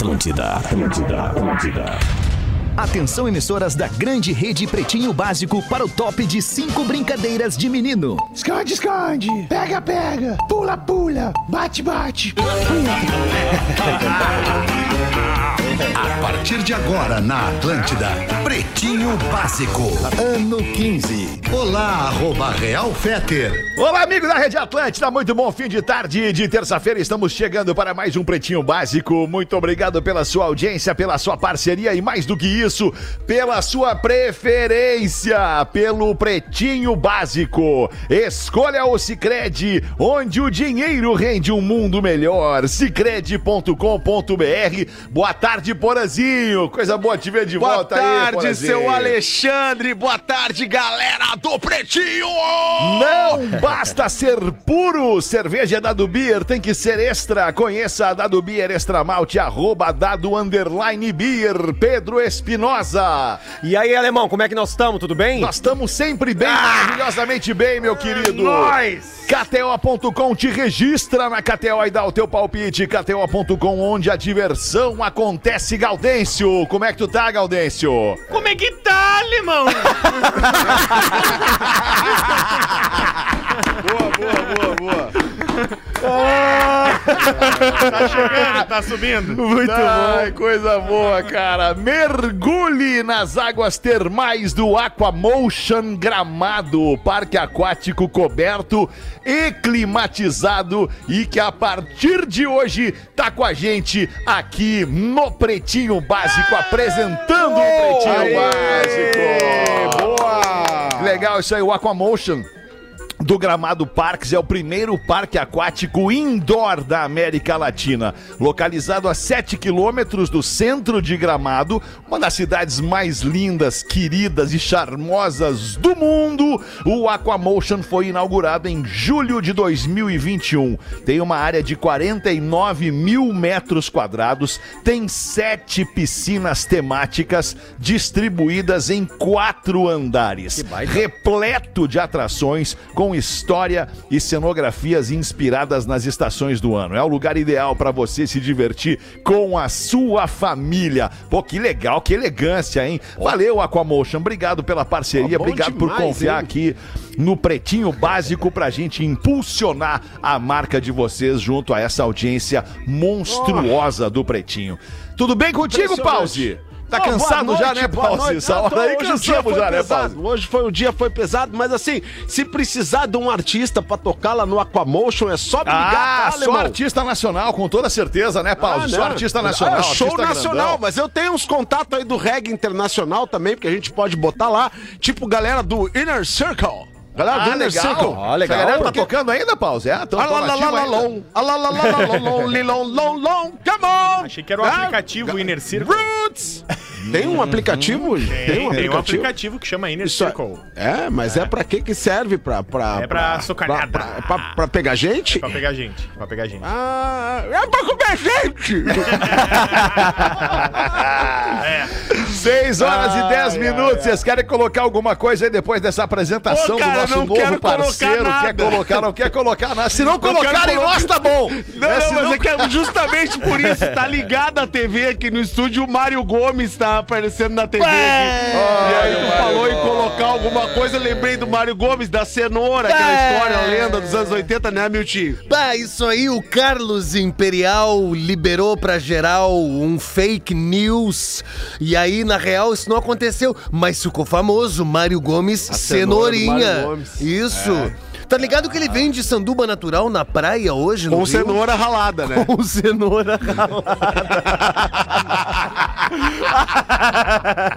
Atlântida, Atlântida, Atlântida. Atenção, emissoras da grande rede Pretinho Básico para o top de cinco brincadeiras de menino. Esconde, esconde. Pega, pega. Pula, pula. Bate, bate. A partir de agora na Atlântida, Pretinho Básico, ano 15. Olá, arroba Real Feter. Olá, amigo da Rede Atlântida, muito bom fim de tarde de terça-feira. Estamos chegando para mais um Pretinho Básico. Muito obrigado pela sua audiência, pela sua parceria e mais do que isso, pela sua preferência pelo Pretinho Básico. Escolha o Cicred, onde o dinheiro rende um mundo melhor. Cicred.com.br. Boa tarde, Porazinho. Coisa boa te ver de Boa volta aí, tarde, seu Alexandre. Boa tarde, galera do Pretinho. Não basta ser puro, cerveja Dado Beer tem que ser extra. Conheça a Dado Beer Extra Malte, arroba Dado Underline Beer, Pedro Espinosa. E aí, alemão, como é que nós estamos? Tudo bem? Nós estamos sempre bem, maravilhosamente bem, meu querido. Nós! KTO.com te registra na KTO e dá o teu palpite. KTO.com, onde a diversão acontece, Gaudêncio. Como é que tu tá, Gaudêncio? Como é que tá, alemão? Boa, boa, boa, boa. Tá chegando, tá subindo. Muito Ai, coisa boa, cara. Mergulhe nas águas termais do Aquamotion Gramado, parque aquático coberto e climatizado e que a partir de hoje tá com a gente aqui no Pretinho Básico, apresentando o Pretinho Básico. Boa! Legal isso aí, o Aquamotion do Gramado Parques é o primeiro parque aquático indoor da América Latina. Localizado a 7 quilômetros do centro de Gramado, uma das cidades mais lindas, queridas e charmosas do mundo, o Aquamotion foi inaugurado em julho de 2021. Tem uma área de 49 mil metros quadrados, tem sete piscinas temáticas distribuídas em quatro andares. Repleto de atrações com história e cenografias inspiradas nas estações do ano. É o lugar ideal para você se divertir com a sua família. Pô, que legal, que elegância, hein? Valeu, Aquamotion. Obrigado pela parceria, bom obrigado por demais, confiar hein? aqui no Pretinho Básico pra gente impulsionar a marca de vocês junto a essa audiência monstruosa do Pretinho. Tudo bem contigo. Pause? Tá cansado já, noite, né, boa Pause? noite. Essa hora aí cansamos foi já, né. Pause? Hoje foi o dia foi pesado, mas assim, se precisar de um artista pra tocar lá no Aquamotion, é só me ligar, Ah, tá, só artista nacional, com toda certeza, né, Pause? Ah, só artista nacional. Ah, show artista nacional, grandão. mas eu tenho uns contatos aí do reggae internacional também, porque a gente pode botar lá, tipo galera do Inner Circle. Galera do Ah, Inner legal. Circle. Ah, legal. Essa galera tá tocando ainda, Pause? É, tão, tão ativo ainda. Alalalalom, alalalalom, lilom, lom, lom, come on! Achei que era o Ah, aplicativo Inner Circle. Roots! Tem um aplicativo? Tem, tem um aplicativo que chama Inner Isso é- Circle. É, mas é, pra que que serve? Pra, pra, É pra. Pra, pra, pra- pra pegar gente? Pra pegar gente, pra pegar gente. Ah, é pra comer gente! É. 6 horas e 10 minutos. Vocês querem colocar alguma coisa aí depois dessa apresentação Ô, cara, do nosso não novo parceiro? Quer colocar, não quer colocar nada. Se não colocarem colocar- nós, tá bom. Não, É, não, mas é que é justamente por isso, tá ligado a TV aqui no estúdio, o Mário Gomes tá aparecendo na TV aqui. E aí tu falou em colocar alguma coisa, lembrei do Mário Gomes, da cenoura, aquela história, a lenda dos anos 80, né, Miltinho? Bah, isso aí o Carlos Imperial liberou pra geral um fake news. E aí, na real, isso não aconteceu. Mas ficou famoso, Mário Gomes cenoura do Cenourinha. Mário Gomes. Isso. Tá ligado que ele vende sanduba natural na praia hoje, no Com Rio? cenoura ralada, né? Com cenoura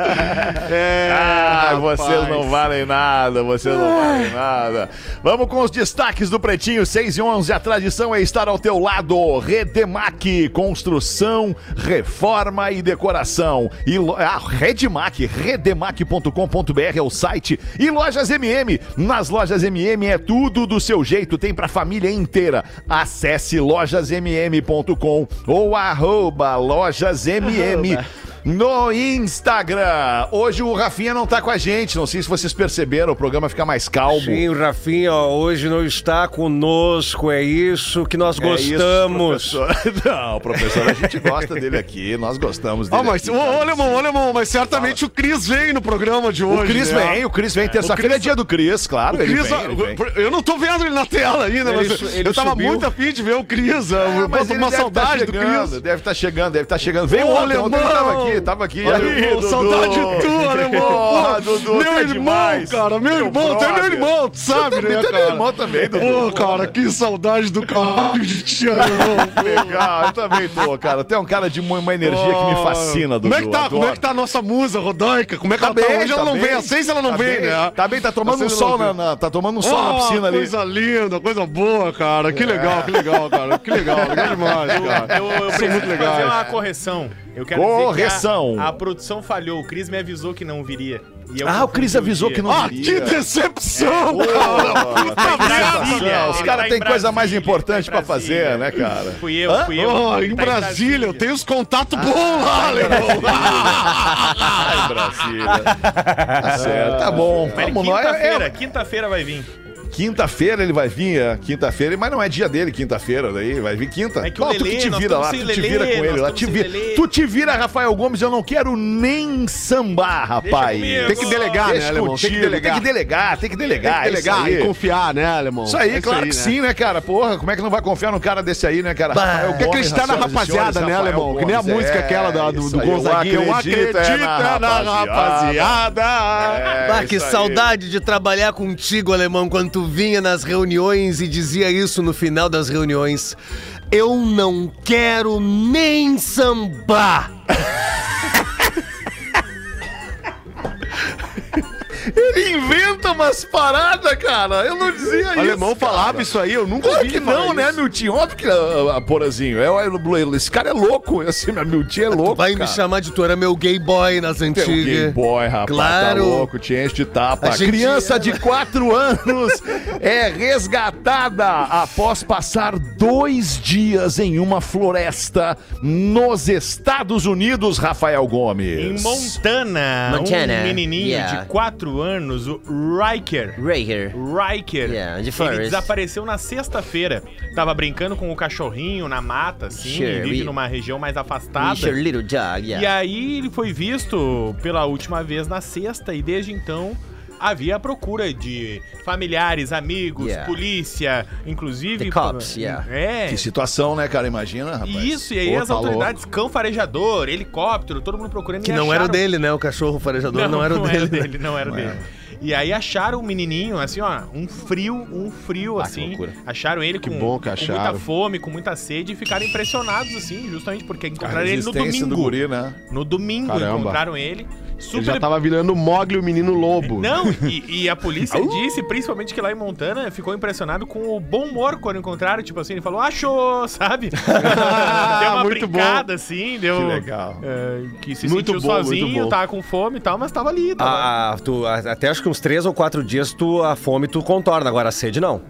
É, Ah, vocês não valem nada, vocês não valem nada. Vamos com os destaques do Pretinho 6 e 11. A tradição é estar ao teu lado. Redemac, construção, reforma e decoração. E lo... ah, Redemac, redemac.com.br é o site. E lojas MM. Nas lojas MM é tudo do seu jeito, tem pra família inteira. Acesse lojasmm.com ou arroba lojasmm. No Instagram. Hoje o Rafinha não tá com a gente, não sei se vocês perceberam, o programa fica mais calmo. Sim, o Rafinha ó, hoje não está conosco, é isso que nós É isso, gostamos. professor. Não, professor, a gente gosta dele aqui, nós gostamos dele. Ah, mas, aqui, ô, cara. ô, Alemão, ô, Alemão, mas certamente o Cris vem no programa de hoje. O Cris né? vem, o Cris vem. Terça-feira é dia do Cris, claro. O ele Cris, vem, ele vem. eu não tô vendo ele na tela ainda, Ele mas ele eu tava subiu. muito afim de ver o Cris. Eu ele uma deve saudade tá do chegando, Cris. Deve estar chegando, deve estar chegando. Vem Ô, ontem, ontem ele tava alemão! Aqui, tava aqui. Olha Aí, aí, saudade de tu, alemão. Porra, Pô, Dudu, meu irmão, demais. cara, meu Meu irmão, é meu irmão, tu sabe, né, é meu irmão também, Dudu. Pô, cara, que saudade do caralho de ti, alemão. Legal, eu também tô, cara. Tu é um cara de uma energia que me fascina, Dudu. Como é que tá? Como é que tá a nossa musa rodaica? Como é que Tá ela tá? bem, Hoje ela tá não bem. vem, às seis ela não Tá vem, bem, né? Tá bem, tá tomando um sol na, tá tomando um sol na piscina ali. Coisa linda, coisa boa, cara. Que legal, que legal, cara. Que legal, legal demais, cara. Eu, preciso muito fazer uma correção. Eu quero Correção. dizer que a, produção falhou. O Cris me avisou que não viria. E eu Ah, o Cris avisou dia. que não Ah, viria. que decepção, Pô, cara. Puta tá em merda. Brasília, Os caras tá têm em coisa mais Brasília, importante tá pra em fazer, Brasília. né, cara? Fui eu, Hã? fui eu. Oh, em tá Brasília, tem os contatos bons Ah, lá, alemão. Ai, Brasília. Tá certo, tá bom. Vamos nós. quinta-feira, É, quinta-feira vai vir. Quinta-feira ele vai vir, é, quinta-feira, mas não é dia dele, quinta-feira, daí vai vir quinta. É que o tu Lelê, que te nós vira lá, tu te vira com nós ele lá, estamos te sem vira. Lelê. Tu te vira, Rafael Gomes, eu não quero nem sambar, rapaz. comigo. Tem que delegar, né, Deixa alemão? Tem contigo, que delegar. Tem que delegar, tem que delegar. Tem que delegar isso aí. e confiar, né, alemão? Isso aí, É claro que né? sim, né, cara? Porra, como é que não vai confiar num cara desse aí, né, cara? Rafael Tem que Gomes, acreditar na senhoras e rapaziada, senhores, né, Rafael alemão? Que nem a Gomes, música é, aquela da- do, isso do aí, eu Gonzaguinha. Eu acredito é é na rapaziada. É, Ah, que isso aí. saudade de trabalhar contigo, alemão, quando tu vinha nas reuniões e dizia isso no final das reuniões. Eu não quero nem sambar. Ele inventa umas paradas, cara. Eu não dizia isso. O alemão cara. falava isso aí, eu nunca Claro ouvi que falar não, né, isso. Miltinho? Óbvio que, ah, ah, Porazinho, é, é- esse cara é louco. Esse Miltinho é louco, Vai me cara. chamar de tu era meu gay boy nas Tem um Game antigas. Boy, rapaz, Claro. tá louco, te enche de tapa. A Criança de 4 anos é resgatada após passar dois dias em uma floresta nos Estados Unidos, Rafael Gomes. Em Montana, Montana, um menininho yeah. de 4 anos, o Riker. Here. Riker. Yeah, ele forest. desapareceu na sexta-feira. Tava brincando com o cachorrinho na mata, assim, Sure, vive we- numa região mais afastada. your little dog, E yeah. aí ele foi visto pela última vez na sexta e desde então havia a procura de familiares, amigos, Yeah. polícia, inclusive. The cops, yeah. É. Que situação, né, cara? Imagina, rapaz. Isso, e aí Pô, as tá autoridades, cão farejador, helicóptero, todo mundo procurando Que não era o acharam- dele, né? O cachorro farejador não, era o dele. não era o dele. E aí acharam o menininho, assim, ó, um frio, um frio, Ah, assim. loucura. Acharam ele Que com, bom que com acharam. muita fome, com muita sede e ficaram impressionados, assim, justamente porque encontraram ele no domingo. do guri, né? No domingo Caramba. encontraram ele. Super Ele já tava virando o Mogli, o menino lobo. não, e, e a polícia disse, principalmente que lá em Montana, ficou impressionado com o bom humor quando encontraram. Tipo assim, ele falou, achou, sabe? deu uma Muito brincada, assim, deu. Que legal. é, que se Muito sentiu bom, sozinho, bom. tava com fome e tal, mas tava ali. Tava... Ah, tu, a- até acho que uns três ou quatro dias tu, a fome tu contorna, agora a sede não.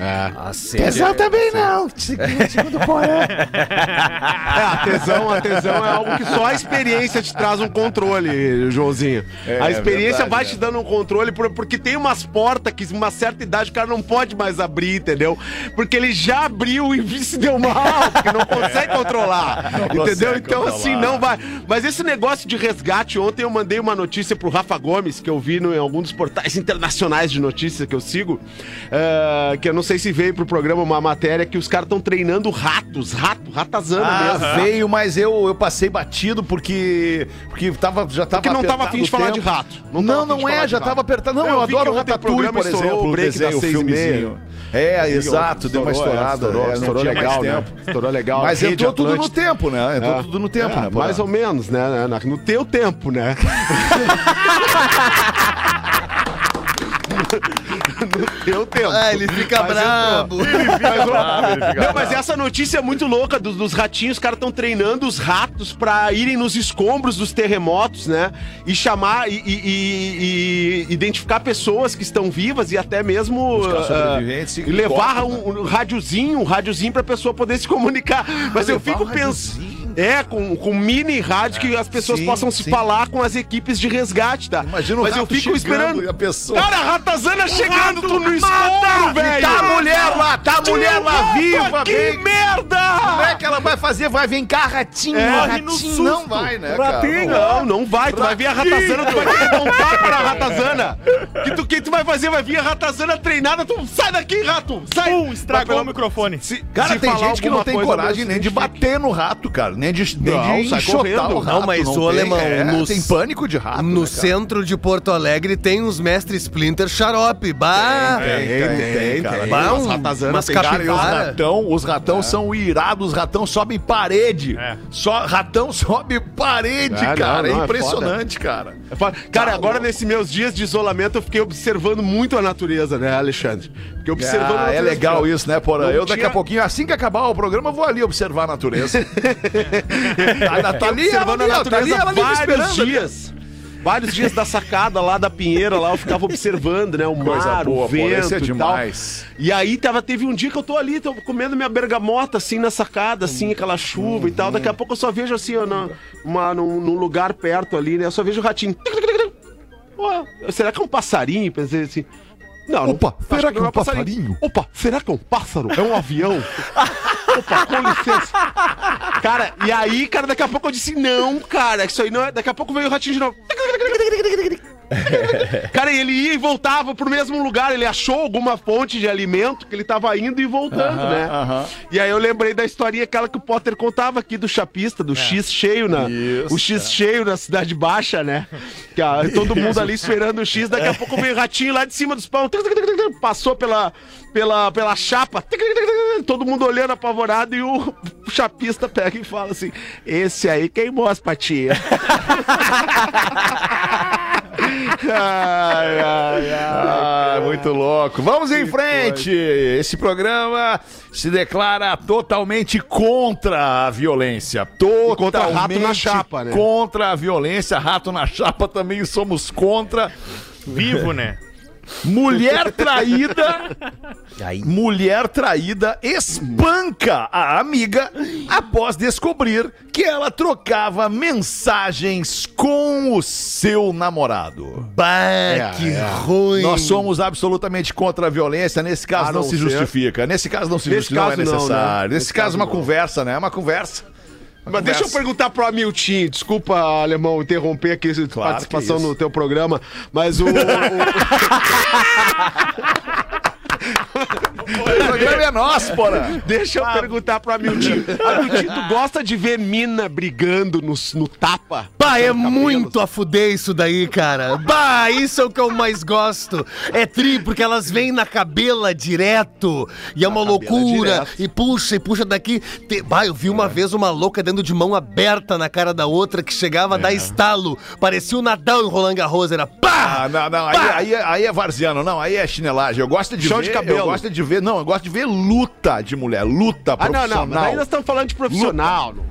É. A sede. Tesão também não. Segundo, segundo o Porã. É, a tesão, a tesão é algo que só a experiência te traz um controle, Joãozinho. É, a experiência verdade, vai te dando um controle, por- porque tem umas portas que uma certa idade o cara não pode mais abrir, entendeu? Porque ele já abriu e se deu mal, porque não consegue controlar. entendeu? consegue Então, controlar. assim, não vai. Mas esse negócio de resgate, ontem eu mandei uma notícia pro Rafa Gomes, que eu vi no, em algum dos portais internacionais de notícias que eu sigo, eh, que eu não sei se veio pro programa uma matéria que os caras estão treinando ratos, rato, ratazana Ah, mesmo. veio, mas eu, eu passei batido porque porque tava, já tava Porque não tava afim de falar de rato. Não, não, falar é, já tava apertado. Não, Eu eu, adoro Ratatouille, por estourou exemplo, o break desenho, das o seis e filmezinho. É, exato, deu uma é, estourada. estourou, é, não estourou legal, né? Estourou legal. Mas entrou tudo no tempo, né? Entrou É. tudo no tempo, É, né? mais ou menos, né? né, No teu tempo, né? no teu tempo. Ah, ele fica Mas brabo. Mas, ó, não, mas essa notícia é muito louca dos, dos ratinhos. Os caras estão treinando os ratos pra irem nos escombros dos terremotos, né? E chamar e, e- e- e identificar pessoas que estão vivas e até mesmo ah, e e levar corta, um, um rádiozinho, um rádiozinho pra pessoa poder se comunicar. Mas eu fico um pensando. É, com, com mini rádio que as pessoas sim, possam se sim. falar com as equipes de resgate, tá? Imagina o Mas eu rato fico esperando. e a pessoa- Cara, a ratazana chegando, tu no escuro, velho! Tá a mulher lá, tá a mulher lá viva, Que bem. merda! Como é que ela vai fazer? Vai vir cá, ratinho, É. ratinho. no susto. Não vai, né, cara? Não vai. Não, vai. Tu vai vir a ratazana, tu vai ter que dar um tapa na ratazana. Que tu, que tu vai fazer? Vai vir a ratazana treinada, tu sai daqui, rato! Sai! Pum, estragou Vai o microfone. Se, Cara, se tem gente que não tem coragem nem de bater no rato, cara. Nem de, nem Não, de sai enxotar correndo. o rato. Não, mas o tem. alemão, É, no- tem pânico de rato, No né, cara? centro de Porto Alegre tem uns mestres Splinter xarope. Bah! Tem, tem, tem, cara. Bah, um- ratazanas umas tem Cara, e os ratão, os ratão são irados, os ratão sobem parede. É. Só, ratão sobe parede, É, não, cara. não, é é impressionante, cara. Falo- Cara, agora nesses meus dias de isolamento eu fiquei observando muito a natureza, né, Alexandre? Observando a Ah, é legal isso, né, Porã? Eu daqui a pouquinho, assim que acabar o programa, vou ali observar a natureza. a tá ali, ela, observando a ali, ó, tá natureza ali vários dias. Vários dias da sacada lá da Pinheira, lá eu ficava observando, né? O Coisa mar, boa, o esse vento é e tal. demais. E aí tava, teve um dia que eu tô ali, tô comendo minha bergamota, assim, na sacada, assim, aquela chuva e tal. Daqui a pouco eu só vejo, assim, ó, na, uma, num, num lugar perto ali, né? Eu só vejo o ratinho. Pô, será que é um passarinho? Pensei assim. Não, não- Opa, acho será que não é um passarinho? Opa, será que é um pássaro? É um avião? Opa, com licença. Cara, e aí, cara, daqui a pouco eu disse, não, cara, isso aí não é. Daqui a pouco veio o ratinho de novo. Cara, ele ia e voltava pro mesmo lugar. Ele achou alguma fonte de alimento que ele tava indo e voltando, né? aham. E aí eu lembrei da historinha aquela que o Potter contava aqui do chapista, do X cheio na. Isso, o X cheio na Cidade Baixa, né? Que a- todo mundo ali esperando o X, daqui a pouco veio o ratinho lá de cima dos pão. Passou pela, pela, pela chapa. Todo mundo olhando apavorado e o chapista pega e fala assim: Esse aí queimou as patinhas. Ai, ai, ai, muito louco. Vamos em frente. Esse programa se declara totalmente contra a violência. Totalmente contra rato na chapa, né? Contra a violência. Rato na chapa também somos contra. Vivo, né? Mulher traída. Mulher traída espanca a amiga após descobrir que ela trocava mensagens com o seu namorado. Bah, que ruim. Nós somos absolutamente contra a violência. Nesse caso A não, não se ser- justifica. Nesse caso não se Nesse justifica, não é caso não, necessário. né? Nesse, Nesse caso, caso uma conversa, né? É uma conversa. Mas deixa eu perguntar pro Amiltinho, desculpa, alemão, interromper aqui a Claro participação que isso. no teu programa, mas o. o- O programa é nosso, porra. deixa eu perguntar pro Amiltinho. Amiltinho, tu gosta de ver mina brigando no, no tapa? Bah, é Cabelo. muito a fuder isso daí, cara. Bah, isso é o que eu mais gosto. É tri, porque elas vêm na cabela direto. E é uma loucura. direto. E puxa, e puxa daqui. Te- Bah, eu vi uma vez uma louca dentro de mão aberta na cara da outra que chegava a dar estalo. Parecia o Nadal em Roland Garros. Era pá! Ah, não, não, aí, aí, é- aí é varziano, não, aí é chinelagem. Eu gosto de Chão ver, de cabelo. eu gosto de ver, não, eu gosto de ver luta de mulher, luta Ah, não, profissional. não, mas aí nós estamos falando de profissional. Nós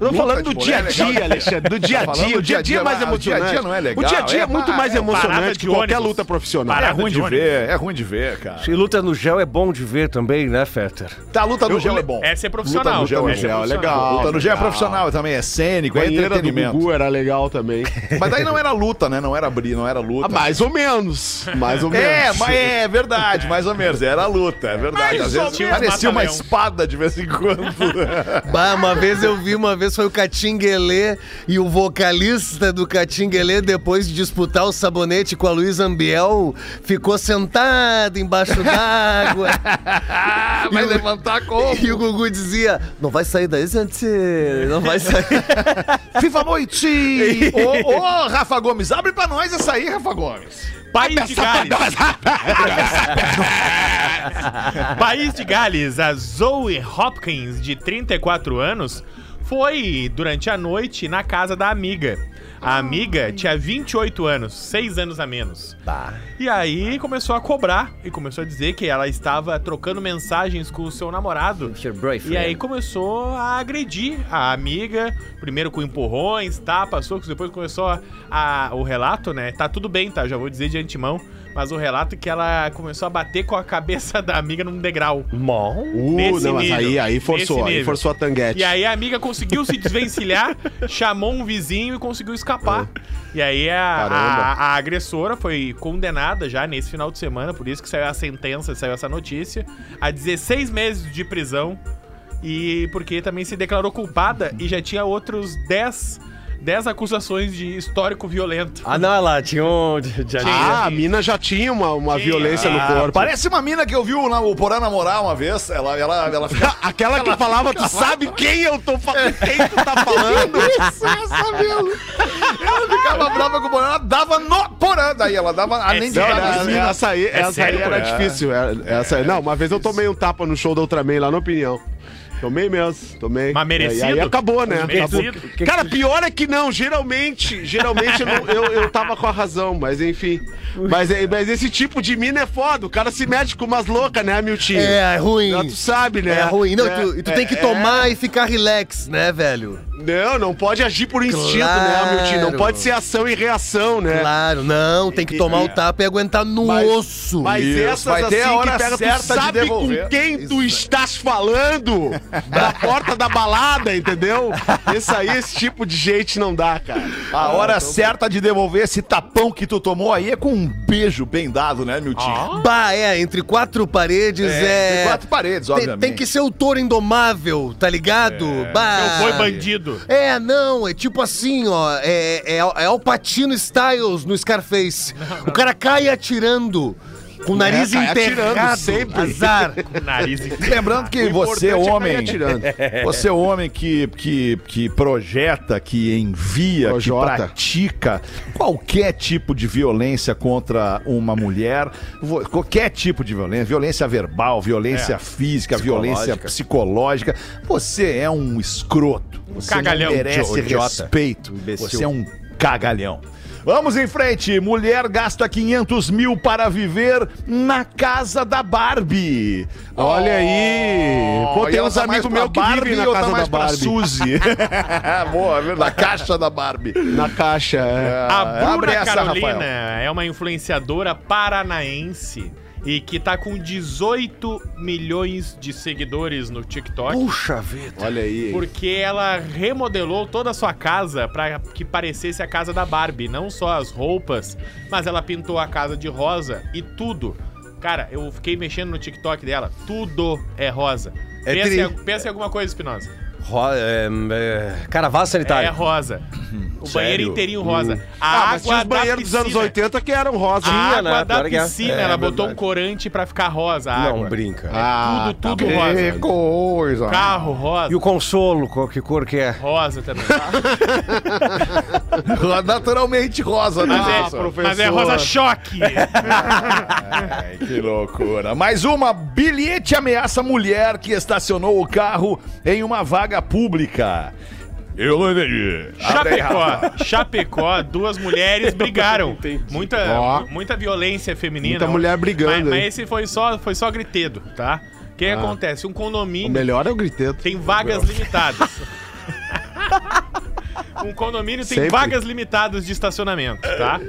Luta estamos falando do dia a é dia, Alexandre. Do dia a Tá dia. O dia a dia é mais mas o dia a emocionante. dia não é legal, O dia a dia é, é muito mais é emocionante que qualquer luta profissional. É ruim de ver, é ruim de ver, cara. E luta no gel é bom de ver também, né, Fetter? Tá, luta no gel é bom. Essa é Luta profissional. no gel é legal. Luta no gel é profissional também, é cênico, é entretenimento. Gugu era legal também. Mas daí não era luta, né? Não era bri, não era luta. Ah, mais ou menos. Mais ou menos. É, mas é verdade, mais ou menos. Era luta, é verdade. Às vezes parecia uma espada de vez em quando. Bah, uma vez eu vi, uma vez foi o Catinguelê e o vocalista do Catinguelê, depois de disputar o sabonete com a Luísa Ambiel, ficou sentado embaixo d'água. Vai levantar como? E o Gugu dizia: Não vai sair daí, gente. Não vai sair. FIFA Noite! Ô, ô, Rafa Gomes, abre pra nós essa aí, Rafa Gomes. País de Gales. País de Gales, a Zoe Hopkins, de 34 anos, foi durante a noite na casa da amiga. A amiga tinha 28 anos, 6 anos a menos. E aí começou a cobrar e começou a dizer que ela estava trocando mensagens com o seu namorado. E aí começou a agredir a amiga, primeiro com empurrões, tapas, socos, depois começou a, a- o relato, né? Tá tudo bem, tá? Já vou dizer de antemão. Mas o relato é que ela começou a bater com a cabeça da amiga num degrau. Bom. Uh, Nesse não, mas nível. aí, aí forçou, aí forçou a tanguete. E aí a amiga conseguiu se desvencilhar, chamou um vizinho e conseguiu escapar. E aí a, a- a agressora foi condenada já nesse final de semana, por isso que saiu a sentença, saiu essa notícia, a 16 meses de prisão. E porque também se declarou culpada e já tinha outros 10, 10 acusações de histórico violento. Ah, não, ela tinha um. Já, Ah, a mina já tinha uma, uma Tinha. violência no Ah, corpo. parece uma mina que eu vi o, o Porã namorar uma vez. Ela, ela, ela fica. Aquela que falava, tu sabe quem eu tô falando, quem tu tá falando? Isso, essa mesmo. Ela ficava brava com o Porã, ela dava no Porã. Daí ela dava, além de Não, dar minas. essa aí, essa sério, aí era pô? difícil. é- Essa. Não, uma vez eu tomei um tapa no show da Ultraman lá na opinião. Tomei mesmo, tomei. Mas merecido? E aí acabou, né? Merecido? Acabou. Cara, pior é que não, geralmente, geralmente eu, não- eu, eu tava com a razão, mas enfim. Mas, é- mas esse tipo de mina é foda, o cara se mete com umas loucas, né, Miltinho? É, é ruim. Não, tu sabe, né? É ruim. Não, É, tu, e tu é, tem que é. tomar e ficar relax, né, velho? Não, não pode agir por instinto, Claro. né, Miltinho? Não pode ser ação e reação, né? Claro, não, tem que tomar o tapa e aguentar no Mas- osso. Mas Isso, essas vai ter a assim hora que pega, certa tu de sabe devolver. com quem tu estás falando da porta da balada, entendeu? Esse aí, esse tipo de gente não dá, cara. A hora certa de devolver esse tapão que tu tomou aí é com um beijo bem dado, né, Miltinho? Bah, é, entre quatro paredes é. Tem quatro paredes, Tem, obviamente. tem que ser o touro indomável, tá ligado? Bah. Eu fui bandido. É, não, é tipo assim, ó. É, é, é Styles no Scarface. O cara cai atirando. Com o nariz atirando enterrado. sempre. Azar. Nariz em Lembrando que você, importante é cair homem, atirando. você, homem que, que, que projeta, que envia, Projota. que pratica qualquer tipo de violência contra uma mulher, qualquer tipo de violência, violência verbal, violência física, violência psicológica, você é um escroto. Você cagalhão. não merece Idiota. respeito. Imbecil. Você é um cagalhão. Vamos em frente. Mulher gasta 500 mil para viver na casa da Barbie. Olha aí. Pô, e tem uns tá amigos meus que Barbie vivem na tá casa mais da Barbie. Suzy. Boa, é verdade. Na caixa da Barbie. Na caixa, é. A Ah, abre Bruna essa, Carolina Rafael. é uma influenciadora paranaense e que tá com 18 milhões de seguidores no TikTok. Puxa vida. Olha aí. Porque ela remodelou toda a sua casa pra que parecesse a casa da Barbie. Não só as roupas, mas ela pintou a casa de rosa e tudo. Cara, eu fiquei mexendo no TikTok dela. Tudo é rosa. É pensa, tri- em, pensa em alguma coisa, Espinosa. Ro é, é, cara, vaso sanitário. É rosa. O banheiro inteirinho rosa. A Ah, mas tinha água os da banheiros dos anos piscina- 80 que eram rosa. A Tinha, água né? da Claro que é. piscina, É, ela é botou um corante pra ficar rosa a Não, água. brinca. Ah, tudo, tudo rosa. Que coisa. Carro rosa. E o consolo, qual- que cor que é? Rosa também. Naturalmente rosa, né? Mas, é, professor? mas é rosa choque. Ai, que loucura. Mais uma. Bilhete ameaça mulher que estacionou o carro em uma vaga pública. Eu não entendi. Aí, Rafa. Chapecó, Chapecó, duas mulheres brigaram. Muita, Ó. muita violência feminina. Muita mulher brigando Mas, mas esse foi só, foi só gritedo, tá? O que acontece? Um O condomínio melhor é o griteto. tem vagas limitadas. um condomínio tem Sempre. vagas limitadas de estacionamento, tá?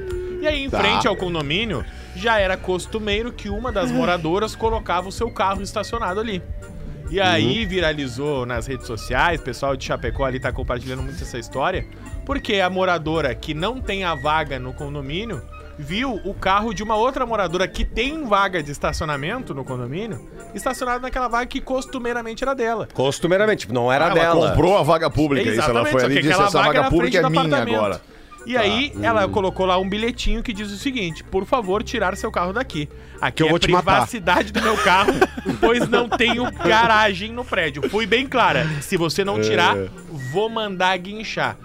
E aí, em Tá. frente ao condomínio, já era costumeiro que uma das moradoras colocava o seu carro estacionado ali. E aí viralizou nas redes sociais, o pessoal de Chapecó ali tá compartilhando muito essa história, porque a moradora que não tem a vaga no condomínio viu o carro de uma outra moradora que tem vaga de estacionamento no condomínio, estacionado naquela vaga que costumeiramente era dela. Costumeiramente, tipo, não era Ela dela. comprou a vaga pública. Isso, ela Exatamente, foi só ali que e disse: aquela essa vaga vaga era pública é do minha apartamento. agora. E aí, ela colocou lá um bilhetinho que diz o seguinte: por favor, tirar seu carro daqui. Aqui eu é vou te matar." privacidade do meu carro, pois não tenho garagem no prédio. Fui bem clara. Se você não tirar, vou mandar guinchar.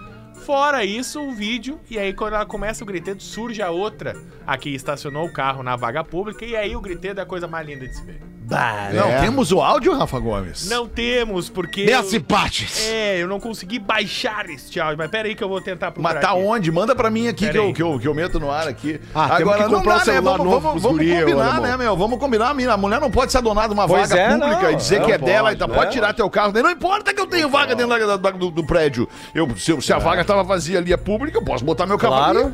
Fora isso, o vídeo, e aí quando ela começa o gritedo, surge a outra, a que estacionou o carro na vaga pública, e aí o gritedo é a coisa mais linda de se ver. Bah, Não, É. temos o áudio, Rafa Gomes? Não temos, porque. Eu- partes. É, eu não consegui baixar este áudio, mas pera aí que eu vou tentar procurar Mas tá aqui. onde? Manda pra mim aqui que eu, aí. que, eu, que eu meto no ar aqui. Ah, temos que não comprar um dá, né? celular Vamos, novo vamos, vamos guri, combinar, né, meu? Vamos combinar. A mina- a mulher não pode ser dona de uma Pois vaga é, pública não, e dizer não que é pode, dela. Então né? pode tirar teu carro. Não importa que eu tenho vaga dentro da- da- do, do prédio. Eu, se, se a vaga tava vazia ali, é pública, eu posso botar meu carro Claro. ali.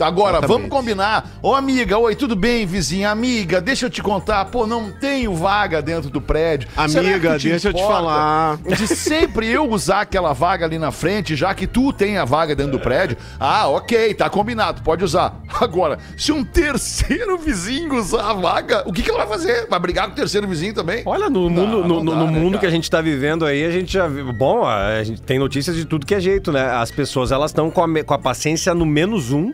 Agora, Exatamente. vamos combinar. Ô, amiga, oi, tudo bem, vizinha? Amiga, deixa eu te contar. Pô, não tenho vaga dentro do prédio. Amiga, deixa eu te falar. De sempre eu usar aquela vaga ali na frente, já que tu tem a vaga dentro do prédio. Ah, ok, tá combinado, pode usar. Agora, se um terceiro vizinho usar a vaga, o que, que ela vai fazer? Vai brigar com o terceiro vizinho também? Olha, no mundo, no, não no- dá, no né, mundo cara? que a gente tá vivendo aí, a gente já viu. Bom, a gente tem notícias de tudo que é jeito, né? As pessoas elas estão com, com a paciência no menos um.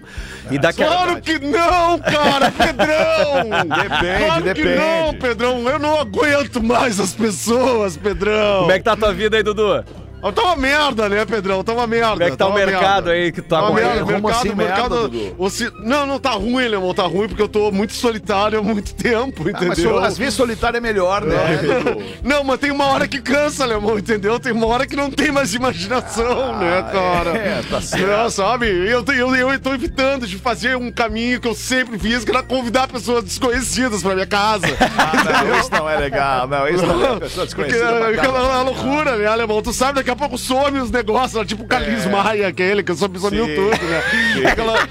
E daqui a. Claro que não, cara, Pedrão! Depende, claro que depende. não, Pedrão. Eu não aguento mais as pessoas, Pedrão. Como é que tá a tua vida aí, Dudu? Ah, Tá uma merda, né, Pedrão? Tá uma merda. Como é que tá o uma mercado merda. aí que tá Tá uma com merda, mercado, assim, mercado. merda, o Não, não tá ruim, Leão, tá ruim porque eu tô muito solitário há muito tempo, Ah, mas entendeu? às vezes solitário é melhor, né? Dudu? Não, mas tem uma hora que cansa, Leão, entendeu? Tem uma hora que não tem mais imaginação, né, cara? é, tá certo. Não, sabe? Eu, tô- eu, eu tô evitando de fazer um caminho que eu sempre fiz, que era convidar pessoas desconhecidas pra minha casa. Ah, não, isso não é legal. Não, isso não é pessoa Porque desconhecida. pra é aquela loucura, né, alemão? Tu sabe, daqui a pouco some os negócios, tipo o Carlinhos Maia, aquele que some, sumiu Sim. tudo, né? Aquela,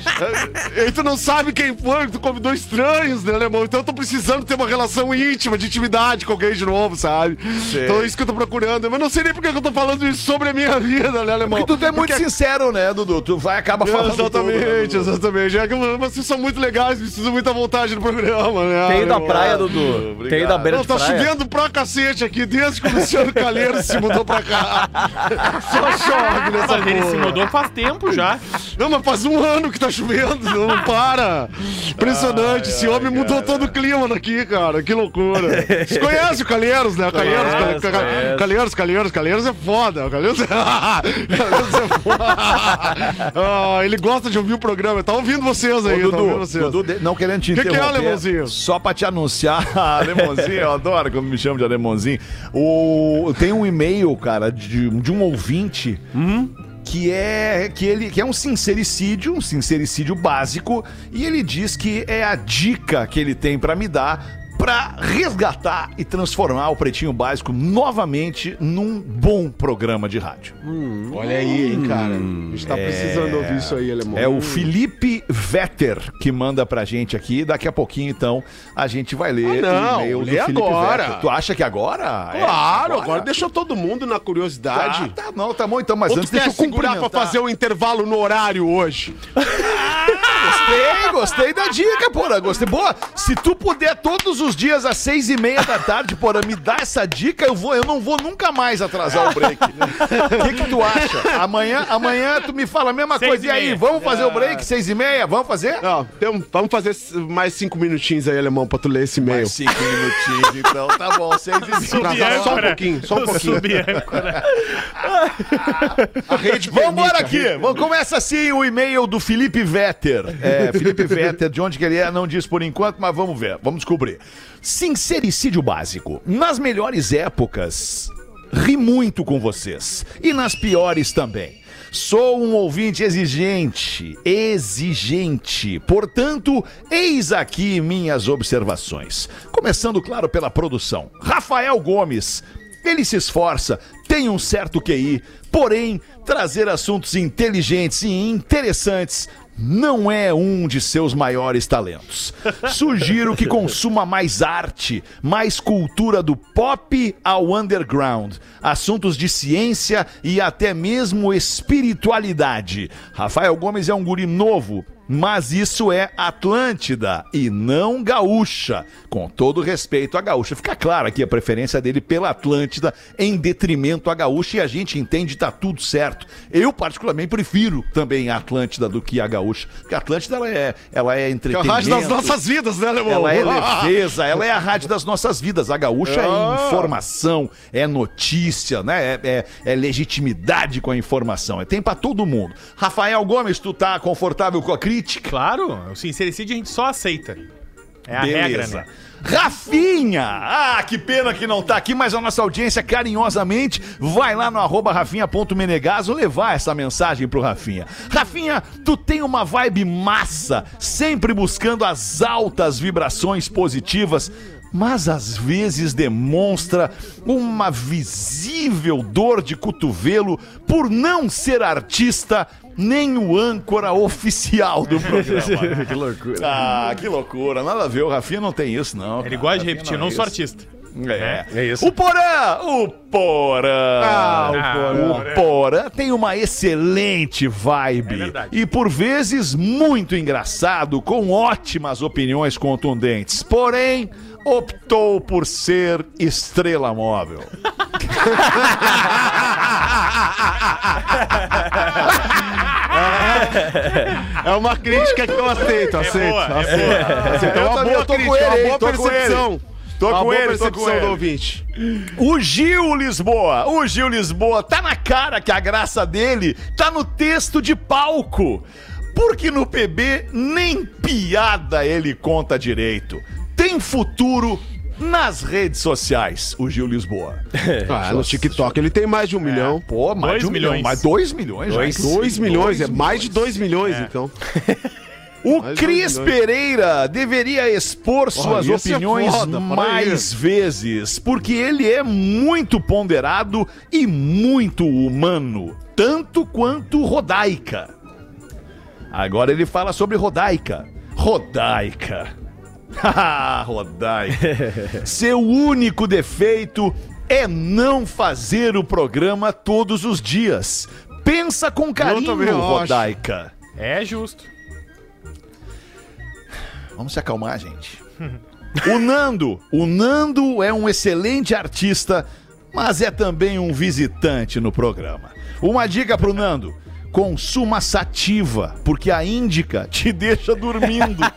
é, e tu não sabe quem foi, tu convidou estranhos, né, alemão? Então eu tô precisando ter uma relação íntima, de intimidade com alguém de novo, sabe? Então é isso que eu tô procurando. Mas não sei nem por que eu tô falando isso sobre a minha vida, né, alemão? Porque tu é muito Porque- sincero, né, Dudu? Tu vai acabar falando Exatamente, tudo, né, exatamente. É que vocês são muito legais, precisam muita vontade no programa, né? Tem da praia, Dudu. Tem da beira Não, de tá praia. chovendo pra cacete aqui, desde que o Luciano Calheiro se mudou pra cá. Só chove nessa Mas ele se porra. mudou faz tempo já. Não, mas faz um ano que tá chovendo, não para. Impressionante, esse homem mudou todo o clima daqui, cara, que loucura. Vocês conhecem o Calheiros, né? Calheiros, Conheço, Cal- Cal- conheço. Calheiros, Calheiros, Calheiros é foda. o Calheiros, Calheiros é foda. Ah, ele gosta de ouvir o programa, tá ouvindo vocês aí, Ô, tá ouvindo Dudu, vocês. Dudu, de- não querendo te Que que é, alemãozinho? Só pra te anunciar, alemãozinho, eu adoro quando me chamam de alemãozinho. O, tem um e-mail, cara, de, de um ouvinte que é que ele que é um sincericídio, um sincericídio básico, e ele diz que é a dica que ele tem pra me dar pra resgatar e transformar o Pretinho Básico novamente num bom programa de rádio. Olha aí, hein, cara. A gente tá precisando ouvir isso aí, alemão. É o Felipe Vetter que manda pra gente aqui. Daqui a pouquinho, então, a gente vai ler Ah, não, o e-mail do Felipe agora. Vetter. Tu acha que agora? É, Claro, agora deixou todo mundo na Tá, curiosidade. tá, não, tá bom então, mas Ou antes deixa eu segurar pra fazer o intervalo no horário hoje? Gostei, gostei da dica, porra. Gostei. Boa, se tu puder todos os dias às seis e meia da tarde, porra, me dá essa dica, eu vou, eu não vou nunca mais atrasar o break. O que, que tu acha? Amanhã, amanhã tu me fala a mesma Seis coisa. e E aí, vamos fazer o break? Seis e meia? Vamos fazer? Não, tem- vamos fazer mais cinco minutinhos aí, alemão, pra tu ler esse e-mail. Mais cinco minutinhos, então tá bom. Seis e meia. Só- só um pouquinho, só um pouquinho. A rede Vambora permite, aqui. Vamos, começa assim o e-mail do Felipe Vetter. É, Felipe Vetter, de onde que ele é, não diz por enquanto, mas vamos ver, vamos descobrir. Sincericídio básico. Nas melhores épocas, ri muito com vocês. E nas piores também. Sou um ouvinte exigente, exigente. Portanto, eis aqui minhas observações. Começando, claro, pela produção. Rafael Gomes. Ele se esforça, tem um certo QI, porém, trazer assuntos inteligentes e interessantes não é um de seus maiores talentos. Sugiro que consuma mais arte, mais cultura do pop ao underground, assuntos de ciência e até mesmo espiritualidade. Rafael Gomes é um guri novo, mas isso é Atlântida e não gaúcha. Com todo respeito à gaúcha. Fica claro aqui a preferência dele pela Atlântida em detrimento à gaúcha e a gente entende tá tudo certo. Eu particularmente prefiro também a Atlântida do que a gaúcha. Porque a Atlântida ela é, ela é Que é a entretenimento. rádio das nossas vidas, né, alemão? Ela é leveza, ela é a rádio das nossas vidas. A gaúcha Ah. é informação, é notícia, né? É, é- é legitimidade com a informação. É tem pra todo mundo. Rafael Gomes, tu tá confortável com a Claro, o sincericídio a gente só aceita. É a regra, né? Rafinha! Ah, que pena que não tá aqui, mas a nossa audiência carinhosamente vai lá no arroba rafinha.menegaso levar essa mensagem pro Rafinha. Rafinha, tu tem uma vibe massa, sempre buscando as altas vibrações positivas, mas às vezes demonstra uma visível dor de cotovelo por não ser artista nem o âncora oficial do programa. que loucura. Ah, que loucura. Nada a ver, o Rafinha não tem isso, não. Ele cara. gosta de repetir, é não isso. sou artista. É. É isso. O Porã! O Porã! Ah, o o Porã tem uma excelente vibe. É verdade. e por vezes muito engraçado, com ótimas opiniões contundentes. Porém, optou por ser estrela móvel. É uma crítica que eu aceito, aceito. boa, é aceito. Aceito. É Eu uma também, boa eu tô com crítica, ele, uma boa tô com percepção. ele. Tô Uma com boa ele, tô com percepção ele. do ouvinte. O Gil Lisboa, o Gil Lisboa, tá na cara que a graça dele tá no texto de palco. Porque no PB nem piada ele conta direito. Tem futuro nas redes sociais, o Gil Lisboa. Ah, no TikTok ele tem mais de um milhão. Pô, mais Dois de um milhão, milhões. mais dois milhões Dois. já. Dois milhões, é mais de dois milhões, então. O Mais Cris dois. Pereira deveria expor suas é opiniões foda, mais vezes, porque ele é muito ponderado e muito humano, tanto quanto Rodaica. Agora ele fala sobre Rodaica. Rodaica. Haha, Rodaica. Seu único defeito é não fazer o programa todos os dias. Pensa com carinho. Rodaica. É justo. Vamos se acalmar, gente. O Nando. O Nando é um excelente artista, mas é também um visitante no programa. Uma dica pro Nando. Consuma sativa, porque a índica te deixa dormindo.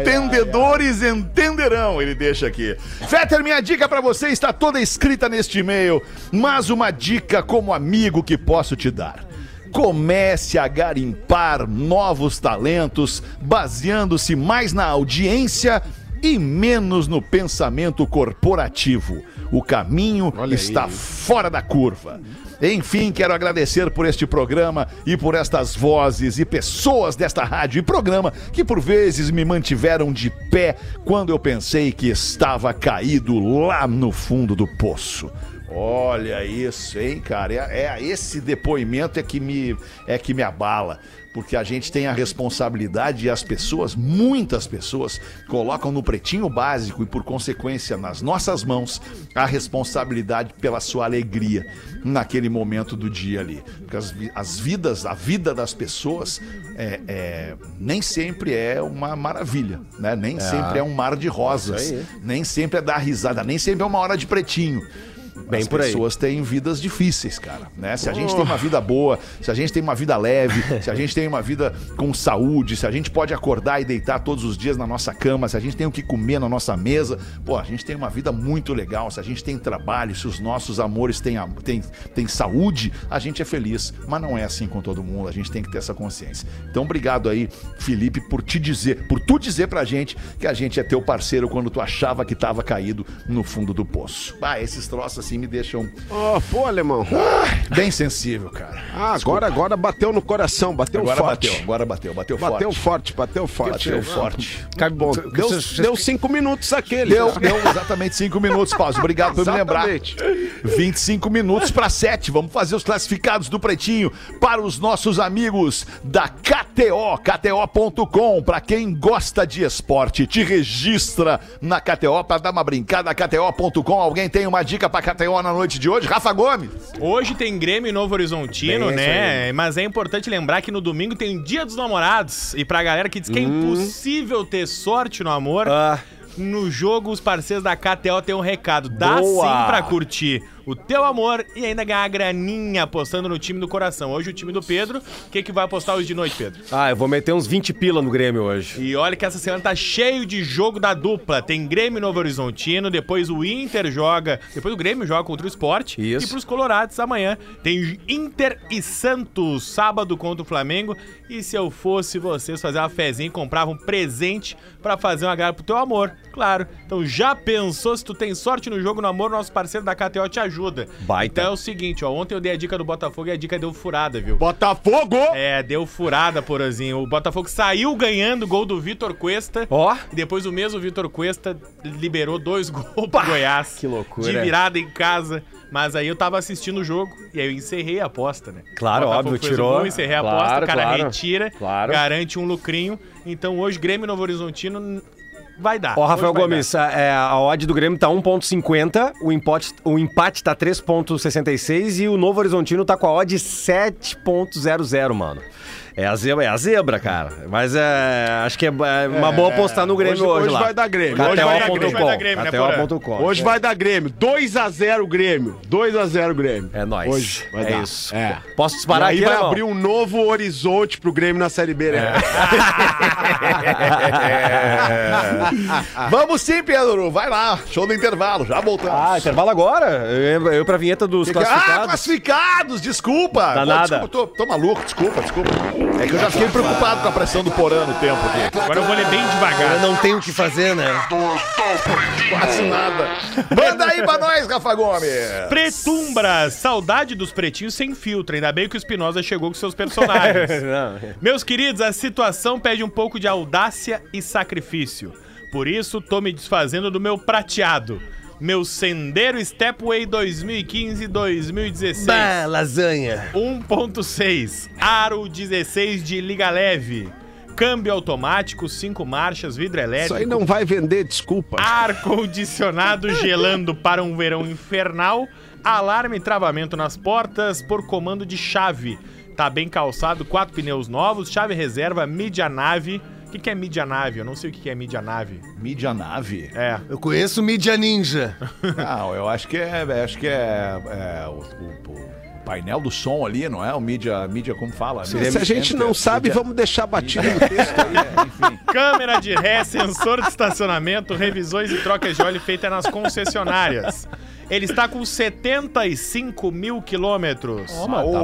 Entendedores entenderão, ele deixa aqui. Fetter, minha dica pra você está toda escrita neste e-mail, mas uma dica como amigo que posso te dar. Comece a garimpar novos talentos, baseando-se mais na audiência e menos no pensamento corporativo. O caminho está fora da curva. Enfim, quero agradecer por este programa e por estas vozes e pessoas desta rádio e programa que por vezes me mantiveram de pé quando eu pensei que estava caído lá no fundo do poço. Olha isso, hein, cara? É, é- esse depoimento é que me é que me abala, porque a gente tem a responsabilidade e as pessoas, muitas pessoas, colocam no pretinho básico e por consequência nas nossas mãos a responsabilidade pela sua alegria naquele momento do dia ali, porque as, as vidas, a vida das pessoas é, é- nem sempre é uma maravilha, né? Nem sempre é um mar de rosas, nem sempre é dar risada, nem sempre é uma hora de pretinho. Bem As pessoas têm vidas difíceis, cara, né? Se a gente tem uma vida boa, se a gente tem uma vida leve, se a gente tem uma vida com saúde, se a gente pode acordar e deitar todos os dias na nossa cama, se a gente tem o que comer na nossa mesa, pô, a gente tem uma vida muito legal. Se a gente tem trabalho, se os nossos amores têm, têm, têm saúde, a gente é feliz. Mas não é assim com todo mundo, a gente tem que ter essa consciência. Então, obrigado aí, Felipe, por te dizer, por tu dizer pra gente que a gente é teu parceiro quando tu achava que tava caído no fundo do poço. Ah, esses troços assim me deixam Ó, pô, alemão. bem sensível, cara. Ah, agora, agora bateu no coração, bateu Agora forte. bateu, agora bateu, bateu, Bateu forte. forte, bateu forte. Bateu forte. Cabe bom. Deu, deu cinco minutos aquele. Deu, deu exatamente cinco minutos, pausa. Obrigado por me lembrar. Exatamente. 25 minutos para 7. Vamos fazer os classificados do Pretinho para os nossos amigos da KTO, KTO.com. Para quem gosta de esporte, te registra na KTO para dar uma brincada. KTO.com. Alguém tem uma dica para KTO na noite de hoje? Rafa Gomes. Hoje tem Grêmio e Novo Horizontino, Bem, né? Mas é importante lembrar que no domingo tem Dia dos Namorados. E pra galera que diz que é impossível ter sorte no amor, Ah. no jogo os parceiros da KTO têm um recado. Dá Boa! sim pra curtir o teu amor e ainda ganhar graninha apostando no time do coração. Hoje o time do Pedro, o que, que vai apostar hoje de noite, Pedro? Ah, eu vou meter uns 20 pila no Grêmio hoje. E olha que essa semana tá cheio de jogo da dupla. Tem Grêmio Novo Horizontino, depois o Inter joga, depois o Grêmio joga contra o Sport. Isso. E pros Colorados amanhã tem Inter e Santos, sábado contra o Flamengo. E se eu fosse vocês fazer uma fezinha e comprava um presente pra fazer uma galera pro teu amor, claro. Então já pensou se tu tem sorte no jogo no amor, nosso parceiro da KTO te ajuda. Ajuda. Baita. Então é o seguinte, ó. Ontem eu dei a dica do Botafogo e a dica deu furada, viu? Botafogo! É, deu furada, Porazinho. O Botafogo saiu ganhando o gol do Vitor Cuesta. Ó. E depois o mesmo Vitor Cuesta liberou dois gols pro Goiás. que loucura. De virada em casa. Mas aí eu tava assistindo o jogo e aí eu encerrei a aposta, né? Claro, óbvio, tirou. Gol, encerrei a Claro, aposta, o cara claro. retira, Claro. garante um lucrinho. Então hoje Grêmio Novo Horizontino vai dar. Ó, Rafael Hoje Gomes, a, é, a odd do Grêmio tá 1.50, o empate, o empate tá 3.66 e o Novo Horizontino tá com a odd 7.00, mano. É a zebra, é a zebra, cara. Mas é, acho que é, é uma boa apostar no Grêmio hoje, hoje- hoje vai dar Grêmio, hoje vai dar Grêmio, hoje vai dar Grêmio, né. Hoje vai dar Grêmio. 2x0 Grêmio. 2x0 Grêmio. É nóis. Hoje vai é dar. isso. É. Posso E disparar aí aqui, vai alemão? abrir um novo horizonte pro Grêmio na Série B, né? Vamos sim, Pedro. Vai lá. Show do intervalo. Já voltamos. Ah, intervalo agora? Eu, eu pra vinheta dos Que que- Ah, classificados. classificados, desculpa. Dá Pô, nada. Desculpa, tô, tô maluco, desculpa, desculpa. É que eu já fiquei preocupado com a pressão do Porã no tempo aqui. Agora eu vou ler bem Eu devagar. não tenho o que fazer, né? Quase nada. Manda aí pra nós, Rafa Gomes. Pretumbra, saudade dos pretinhos sem filtro. Ainda bem que o Espinosa chegou com seus personagens. Meus queridos, a situação pede um pouco de audácia e sacrifício. Por isso, tô me desfazendo do meu prateado. Meu Sendero Stepway 2015-2016. Bah, lasanha. 1.6, aro 16 de liga leve. Câmbio automático, 5 marchas, vidro elétrico. Isso aí não vai vender, desculpa. Ar-condicionado gelando para um verão infernal. Alarme e travamento nas portas por comando de chave. Tá bem calçado, quatro pneus novos, chave reserva, mídia nave. O que, que é mídia nave? Eu não sei o que, que é mídia nave. Mídia nave. É. Eu conheço Mídia Ninja. Não, eu acho que é. Acho que é. é, o, o- o painel do som ali, não é? O mídia, mídia como fala? Se a gente não sabe, vamos deixar batido no texto aí. Enfim. Câmera de ré, sensor de estacionamento, revisões e trocas de óleo feitas nas concessionárias. Ele está com 75 mil quilômetros.